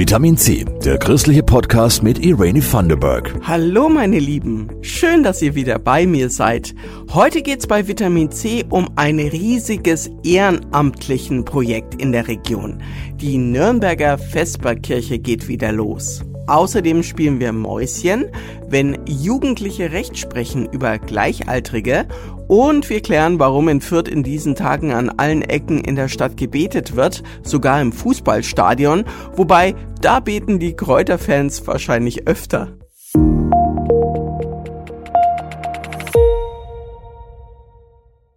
Vitamin C, der christliche Podcast mit Irene Thunderberg. Hallo meine Lieben, schön, dass ihr wieder bei mir seid. Heute geht's bei Vitamin C um ein riesiges ehrenamtlichen Projekt in der Region. Die Nürnberger Vesperkirche geht wieder los. Außerdem spielen wir Mäuschen, wenn Jugendliche Recht sprechen über Gleichaltrige und wir klären, warum in Fürth in diesen Tagen an allen Ecken in der Stadt gebetet wird, sogar im Fußballstadion, wobei da beten die Kräuterfans wahrscheinlich öfter.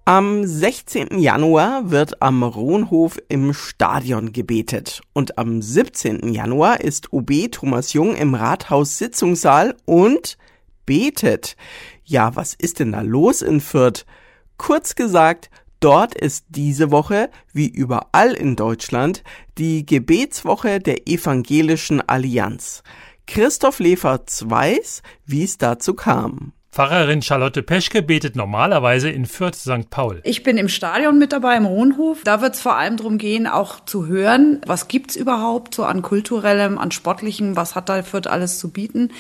Am 16. Januar wird am Rohnhof im Stadion gebetet und am 17. Januar ist OB Thomas Jung im Rathaus Sitzungssaal und betet. Ja, was ist denn da los in Fürth? Kurz gesagt, dort ist diese Woche, wie überall in Deutschland, die Gebetswoche der Evangelischen Allianz. Christoph Leferz weiß, wie es dazu kam. Pfarrerin Charlotte Peschke betet normalerweise in Fürth St. Paul. Ich bin im Stadion mit dabei, im Rohnhof. Da wird es vor allem darum gehen, auch zu hören, was gibt's überhaupt so an kulturellem, an sportlichem, was hat da Fürth alles zu bieten,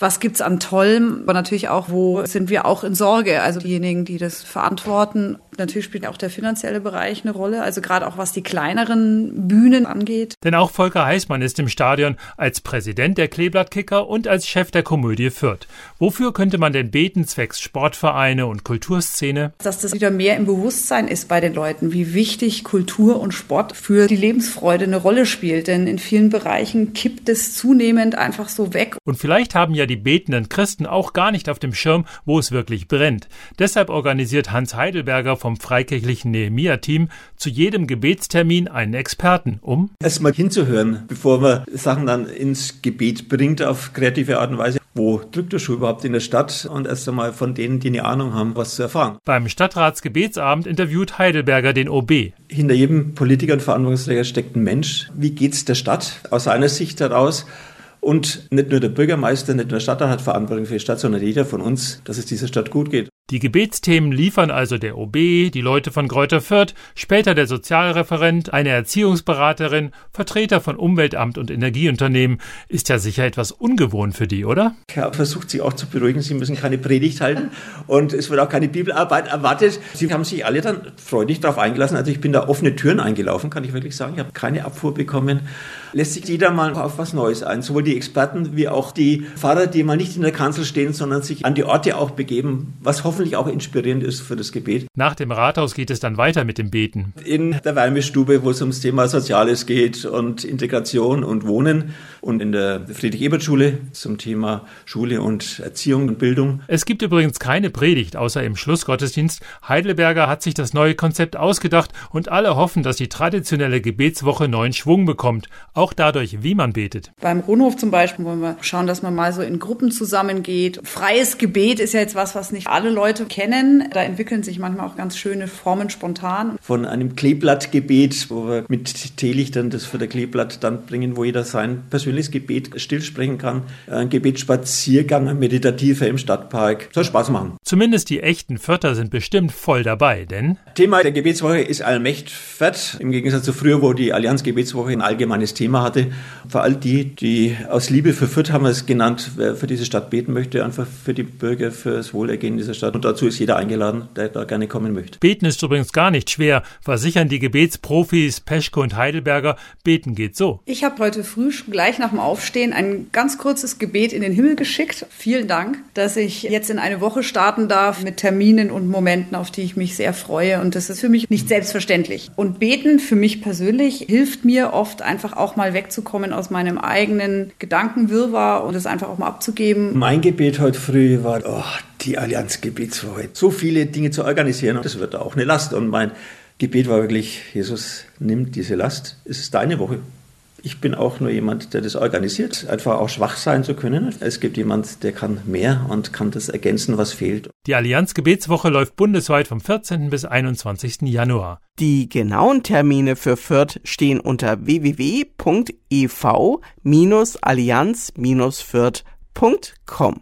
was gibt's an tollem, aber natürlich auch, wo sind wir auch in Sorge, also diejenigen, die das verantworten. Natürlich spielt auch der finanzielle Bereich eine Rolle, also gerade auch was die kleineren Bühnen angeht. Denn auch Volker Heißmann ist im Stadion als Präsident der Kleeblattkicker und als Chef der Komödie Fürth. Wofür könnte man denn beten zwecks Sportvereine und Kulturszene. Dass das wieder mehr im Bewusstsein ist bei den Leuten, wie wichtig Kultur und Sport für die Lebensfreude eine Rolle spielt. Denn in vielen Bereichen kippt es zunehmend einfach so weg. Und vielleicht haben ja die betenden Christen auch gar nicht auf dem Schirm, wo es wirklich brennt. Deshalb organisiert Hans Heidelberger vom freikirchlichen Nehemia-Team zu jedem Gebetstermin einen Experten, um erstmal hinzuhören, bevor man Sachen dann ins Gebet bringt auf kreative Art und Weise wo drückt der Schuh überhaupt in der Stadt und erst einmal von denen, die eine Ahnung haben, was zu erfahren. Beim Stadtratsgebetsabend interviewt Heidelberger den OB. Hinter jedem Politiker und Verantwortungsträger steckt ein Mensch. Wie geht's der Stadt aus seiner Sicht heraus? Und nicht nur der Bürgermeister, nicht nur der Stadtrat hat Verantwortung für die Stadt, sondern jeder von uns, dass es dieser Stadt gut geht. Die Gebetsthemen liefern also der OB, die Leute von Kräuter Fürth, später der Sozialreferent, eine Erziehungsberaterin, Vertreter von Umweltamt und Energieunternehmen. Ist ja sicher etwas ungewohnt für die, oder? Er versucht sie auch zu beruhigen, sie müssen keine Predigt halten und es wird auch keine Bibelarbeit erwartet. Sie haben sich alle dann freudig darauf eingelassen. Also ich bin da offene Türen eingelaufen, kann ich wirklich sagen. Ich habe keine Abfuhr bekommen. Lässt sich jeder mal auf was Neues ein. Sowohl die Experten wie auch die Pfarrer, die mal nicht in der Kanzel stehen, sondern sich an die Orte auch begeben, was hoffentlich hoffentlich auch inspirierend ist für das Gebet. Nach dem Rathaus geht es dann weiter mit dem Beten. In der Wärmestube, wo es ums Thema Soziales geht und Integration und Wohnen und in der Friedrich-Ebert-Schule zum Thema Schule und Erziehung und Bildung. Es gibt übrigens keine Predigt außer im Schlussgottesdienst. Heidelberger hat sich das neue Konzept ausgedacht und alle hoffen, dass die traditionelle Gebetswoche neuen Schwung bekommt, auch dadurch, wie man betet. Beim Rundhof zum Beispiel wollen wir schauen, dass man mal so in Gruppen zusammengeht. Freies Gebet ist ja jetzt was, was nicht alle Leute Leute kennen. Da entwickeln sich manchmal auch ganz schöne Formen spontan. Von einem Kleeblattgebet, wo wir mit Teelichtern das für der Kleeblatt dann bringen, wo jeder sein persönliches Gebet stillsprechen kann. Ein Gebetsspaziergang, ein meditativer im Stadtpark. Soll Spaß machen. Zumindest die echten Vierter sind bestimmt voll dabei, denn Thema der Gebetswoche ist Allmächtfett. Im Gegensatz zu früher, wo die Allianz Gebetswoche ein allgemeines Thema hatte. Für all die, die aus Liebe für Fürth haben wir es genannt, wer für diese Stadt beten möchte, einfach für die Bürger, für das Wohlergehen dieser Stadt. Und dazu ist jeder eingeladen, der da gerne kommen möchte. Beten ist übrigens gar nicht schwer, versichern die Gebetsprofis Peschke und Heidelberger. Beten geht so. Ich habe heute früh gleich nach dem Aufstehen ein ganz kurzes Gebet in den Himmel geschickt. Vielen Dank, dass ich jetzt in eine Woche starten darf mit Terminen und Momenten, auf die ich mich sehr freue. Und das ist für mich nicht selbstverständlich. Und beten für mich persönlich hilft mir oft einfach auch mal wegzukommen aus meinem eigenen Gedankenwirrwarr und es einfach auch mal abzugeben. Mein Gebet heute früh war, oh, die Allianz Gebetswoche. So viele Dinge zu organisieren, das wird auch eine Last. Und mein Gebet war wirklich, Jesus, nimm diese Last, es ist deine Woche. Ich bin auch nur jemand, der das organisiert, einfach auch schwach sein zu können. Es gibt jemand, der kann mehr und kann das ergänzen, was fehlt. Die Allianz Gebetswoche läuft bundesweit vom 14. bis 21. Januar. Die genauen Termine für Fürth stehen unter www.ev-allianz-fürth.com.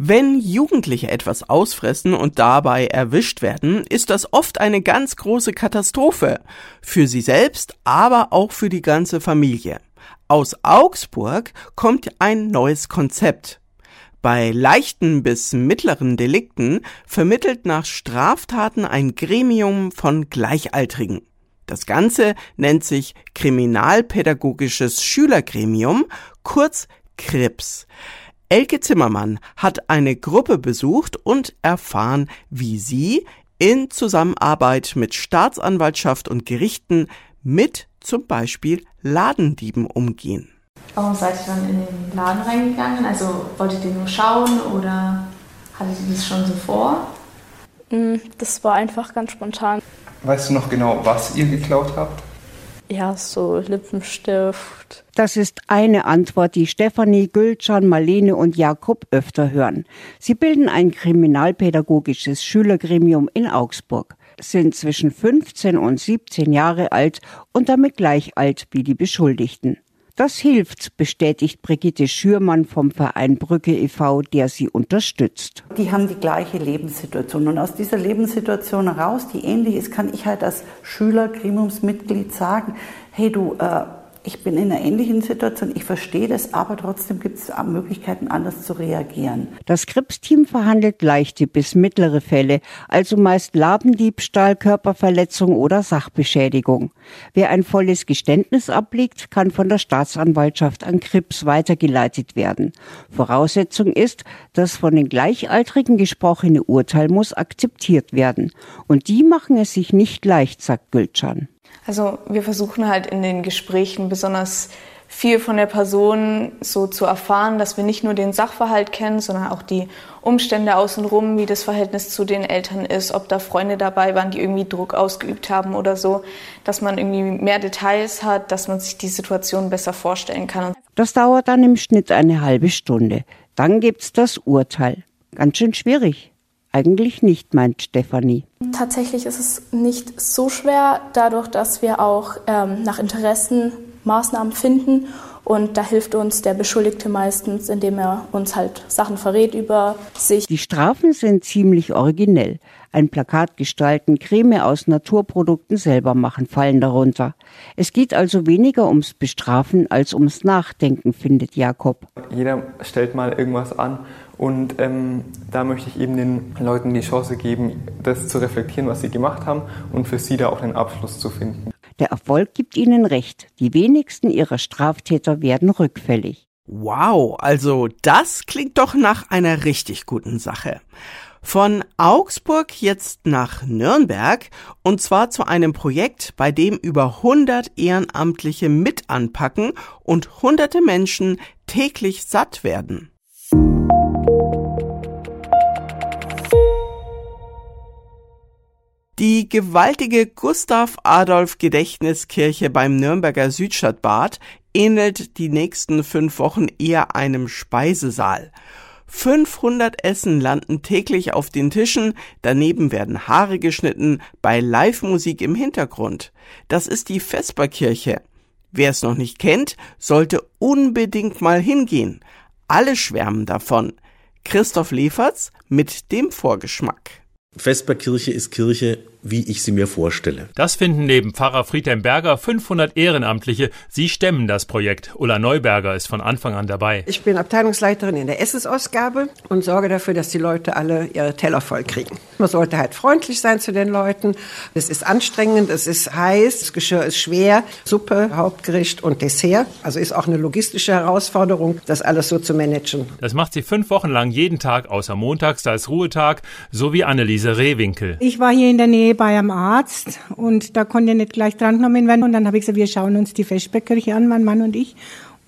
Wenn Jugendliche etwas ausfressen und dabei erwischt werden, ist das oft eine ganz große Katastrophe. Für sie selbst, aber auch für die ganze Familie. Aus Augsburg kommt ein neues Konzept. Bei leichten bis mittleren Delikten vermittelt nach Straftaten ein Gremium von Gleichaltrigen. Das Ganze nennt sich Kriminalpädagogisches Schülergremium, kurz KRIPS. Elke Zimmermann hat eine Gruppe besucht und erfahren, wie sie in Zusammenarbeit mit Staatsanwaltschaft und Gerichten mit zum Beispiel Ladendieben umgehen. Warum seid ihr dann in den Laden reingegangen? Also wolltet ihr nur schauen oder hattet ihr das schon so vor? Mm, das war einfach ganz spontan. Weißt du noch genau, was ihr geklaut habt? Ja, so Lippenstift. Das ist eine Antwort, die Stefanie, Gülcan, Marlene und Jakob öfter hören. Sie bilden ein kriminalpädagogisches Schülergremium in Augsburg, sind zwischen 15 und 17 Jahre alt und damit gleich alt wie die Beschuldigten. Das hilft, bestätigt Brigitte Schürmann vom Verein Brücke e.V., der sie unterstützt. Die haben die gleiche Lebenssituation. Und aus dieser Lebenssituation heraus, die ähnlich ist, kann ich halt als Schüler, Gremiumsmitglied sagen, hey du, äh, ich bin in einer ähnlichen Situation, ich verstehe das, aber trotzdem gibt es Möglichkeiten, anders zu reagieren. Das Krebsteam verhandelt leichte bis mittlere Fälle, also meist Ladendiebstahl, Körperverletzung oder Sachbeschädigung. Wer ein volles Geständnis ablegt, kann von der Staatsanwaltschaft an Krebs weitergeleitet werden. Voraussetzung ist, das von den Gleichaltrigen gesprochene Urteil muss akzeptiert werden. Und die machen es sich nicht leicht, sagt Gülcan. Also wir versuchen halt in den Gesprächen besonders viel von der Person so zu erfahren, dass wir nicht nur den Sachverhalt kennen, sondern auch die Umstände außenrum, wie das Verhältnis zu den Eltern ist, ob da Freunde dabei waren, die irgendwie Druck ausgeübt haben oder so, dass man irgendwie mehr Details hat, dass man sich die Situation besser vorstellen kann. Das dauert dann im Schnitt eine halbe Stunde. Dann gibt's das Urteil. Ganz schön schwierig. Eigentlich nicht, meint Stefanie. Tatsächlich ist es nicht so schwer, dadurch, dass wir auch ähm, nach Interessen Maßnahmen finden. Und da hilft uns der Beschuldigte meistens, indem er uns halt Sachen verrät über sich. Die Strafen sind ziemlich originell. Ein Plakat gestalten, Creme aus Naturprodukten selber machen, fallen darunter. Es geht also weniger ums Bestrafen als ums Nachdenken, findet Jakob. Jeder stellt mal irgendwas an und ähm, da möchte ich eben den Leuten die Chance geben, das zu reflektieren, was sie gemacht haben und für sie da auch einen Abschluss zu finden. Der Erfolg gibt ihnen recht. Die wenigsten ihrer Straftäter werden rückfällig. Wow, also das klingt doch nach einer richtig guten Sache. Von Augsburg jetzt nach Nürnberg und zwar zu einem Projekt, bei dem über 100 Ehrenamtliche mit anpacken und hunderte Menschen täglich satt werden. Die gewaltige Gustav Adolf Gedächtniskirche beim Nürnberger Südstadtbad ähnelt die nächsten fünf Wochen eher einem Speisesaal. 500 Essen landen täglich auf den Tischen, daneben werden Haare geschnitten, bei Live-Musik im Hintergrund. Das ist die Vesperkirche. Wer es noch nicht kennt, sollte unbedingt mal hingehen. Alle schwärmen davon. Christoph Leferz mit dem Vorgeschmack. Vesperkirche ist Kirche wie ich sie mir vorstelle. Das finden neben Pfarrer Friedhelm Berger 500 Ehrenamtliche. Sie stemmen das Projekt. Ulla Neuberger ist von Anfang an dabei. Ich bin Abteilungsleiterin in der Essensausgabe und sorge dafür, dass die Leute alle ihre Teller voll kriegen. Man sollte halt freundlich sein zu den Leuten. Es ist anstrengend, es ist heiß, das Geschirr ist schwer. Suppe, Hauptgericht und Dessert. Also ist auch eine logistische Herausforderung, das alles so zu managen. Das macht sie fünf Wochen lang jeden Tag, außer montags, da ist Ruhetag, so wie Anneliese Rehwinkel. Ich war hier in der Nähe bei einem Arzt und da konnte nicht gleich drangenommen werden. Und dann habe ich gesagt, wir schauen uns die Feschbergkirche an, mein Mann und ich.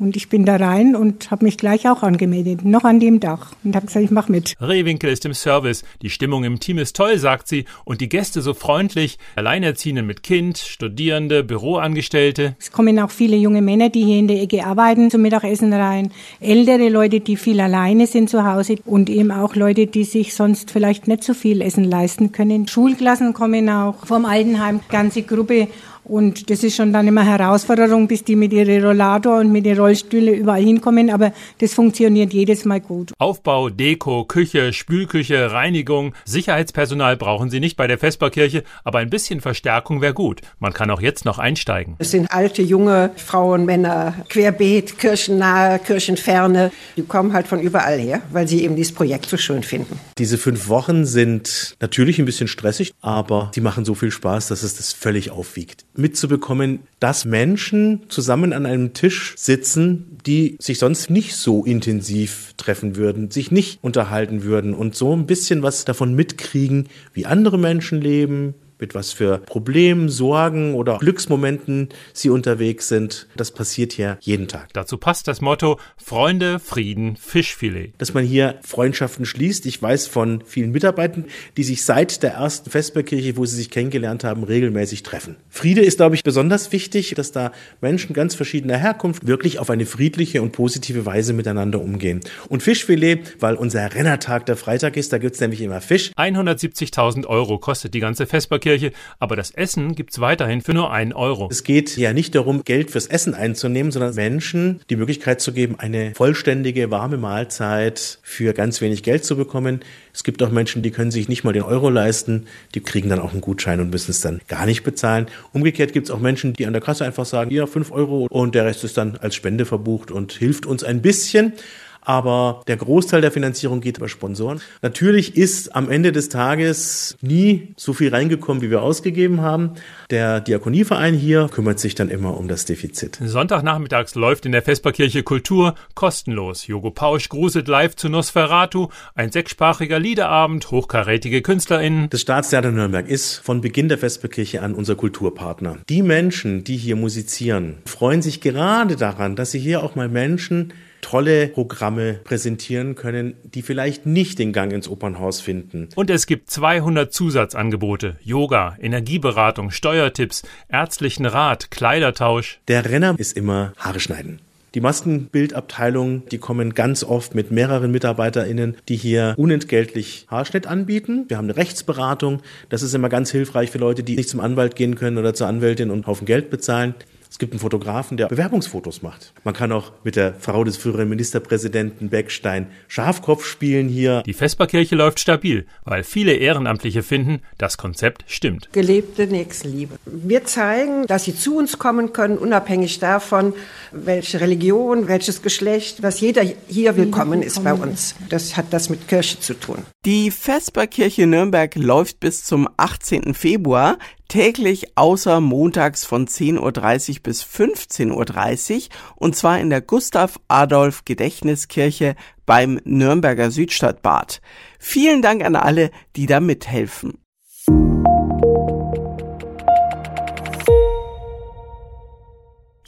Und ich bin da rein und habe mich gleich auch angemeldet, noch an dem Dach. Und habe gesagt, ich mache mit. Rehwinkel ist im Service. Die Stimmung im Team ist toll, sagt sie. Und die Gäste so freundlich. Alleinerziehende mit Kind, Studierende, Büroangestellte. Es kommen auch viele junge Männer, die hier in der Ecke arbeiten, zum Mittagessen rein. Ältere Leute, die viel alleine sind zu Hause. Und eben auch Leute, die sich sonst vielleicht nicht so viel Essen leisten können. Schulklassen kommen auch vom Altenheim. Ganze Gruppe Und das ist schon dann immer Herausforderung, bis die mit ihren Rollator und mit den Rollstühle überall hinkommen. Aber das funktioniert jedes Mal gut. Aufbau, Deko, Küche, Spülküche, Reinigung. Sicherheitspersonal brauchen Sie nicht bei der Vesperkirche, aber ein bisschen Verstärkung wäre gut. Man kann auch jetzt noch einsteigen. Es sind alte, junge Frauen, Männer, querbeet, kirchennahe, kirchenferne. Die kommen halt von überall her, weil sie eben dieses Projekt so schön finden. Diese fünf Wochen sind natürlich ein bisschen stressig, aber sie machen so viel Spaß, dass es das völlig aufwiegt mitzubekommen, dass Menschen zusammen an einem Tisch sitzen, die sich sonst nicht so intensiv treffen würden, sich nicht unterhalten würden und so ein bisschen was davon mitkriegen, wie andere Menschen leben, mit was für Problemen, Sorgen oder Glücksmomenten sie unterwegs sind. Das passiert hier jeden Tag. Dazu passt das Motto Freunde, Frieden, Fischfilet. Dass man hier Freundschaften schließt. Ich weiß von vielen Mitarbeitern, die sich seit der ersten Vesperkirche, wo sie sich kennengelernt haben, regelmäßig treffen. Friede ist, glaube ich, besonders wichtig, dass da Menschen ganz verschiedener Herkunft wirklich auf eine friedliche und positive Weise miteinander umgehen. Und Fischfilet, weil unser Rennertag der Freitag ist, da gibt's nämlich immer Fisch. 170.000 Euro kostet die ganze Vesperkirche. Kirche, aber das Essen gibt's weiterhin für nur einen Euro. Es geht ja nicht darum, Geld fürs Essen einzunehmen, sondern Menschen die Möglichkeit zu geben, eine vollständige, warme Mahlzeit für ganz wenig Geld zu bekommen. Es gibt auch Menschen, die können sich nicht mal den Euro leisten, die kriegen dann auch einen Gutschein und müssen es dann gar nicht bezahlen. Umgekehrt gibt es auch Menschen, die an der Kasse einfach sagen, ja, fünf Euro und der Rest ist dann als Spende verbucht und hilft uns ein bisschen aber der Großteil der Finanzierung geht über Sponsoren. Natürlich ist am Ende des Tages nie so viel reingekommen, wie wir ausgegeben haben. Der Diakonieverein hier kümmert sich dann immer um das Defizit. Sonntagnachmittags läuft in der Vesperkirche Kultur kostenlos. Jogo Pausch gruselt live zu Nosferatu, ein sechssprachiger Liederabend, hochkarätige KünstlerInnen. Das Staatstheater Nürnberg ist von Beginn der Vesperkirche an unser Kulturpartner. Die Menschen, die hier musizieren, freuen sich gerade daran, dass sie hier auch mal Menschen tolle Programme präsentieren können, die vielleicht nicht den Gang ins Opernhaus finden. Und es gibt 200 Zusatzangebote. Yoga, Energieberatung, Steuertipps, ärztlichen Rat, Kleidertausch. Der Renner ist immer Haare schneiden. Die Maskenbildabteilung, die kommen ganz oft mit mehreren MitarbeiterInnen, die hier unentgeltlich Haarschnitt anbieten. Wir haben eine Rechtsberatung. Das ist immer ganz hilfreich für Leute, die nicht zum Anwalt gehen können oder zur Anwältin und einen Haufen Geld bezahlen. Es gibt einen Fotografen, der Bewerbungsfotos macht. Man kann auch mit der Frau des früheren Ministerpräsidenten Beckstein Schafkopf spielen hier. Die Vesperkirche läuft stabil, weil viele Ehrenamtliche finden, das Konzept stimmt. Gelebte Nächstenliebe. Wir zeigen, dass sie zu uns kommen können, unabhängig davon, welche Religion, welches Geschlecht, dass jeder hier willkommen ist bei uns. Das hat das mit Kirche zu tun. Die Vesperkirche Nürnberg läuft bis zum 18. Februar täglich außer montags von 10.30 Uhr bis 15.30 Uhr und zwar in der Gustav Adolf Gedächtniskirche beim Nürnberger Südstadtbad. Vielen Dank an alle, die da mithelfen.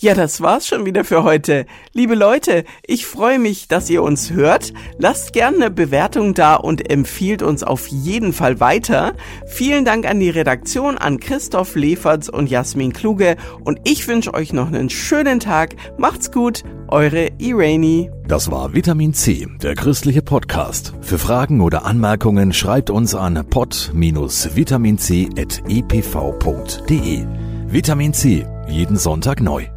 Ja, das war's schon wieder für heute. Liebe Leute, ich freue mich, dass ihr uns hört. Lasst gerne eine Bewertung da und empfiehlt uns auf jeden Fall weiter. Vielen Dank an die Redaktion, an Christoph Leferz und Jasmin Kluge und ich wünsche euch noch einen schönen Tag. Macht's gut, eure Irene. Das war Vitamin C, der christliche Podcast. Für Fragen oder Anmerkungen schreibt uns an pod-vitaminc.epv.de. Vitamin C, jeden Sonntag neu.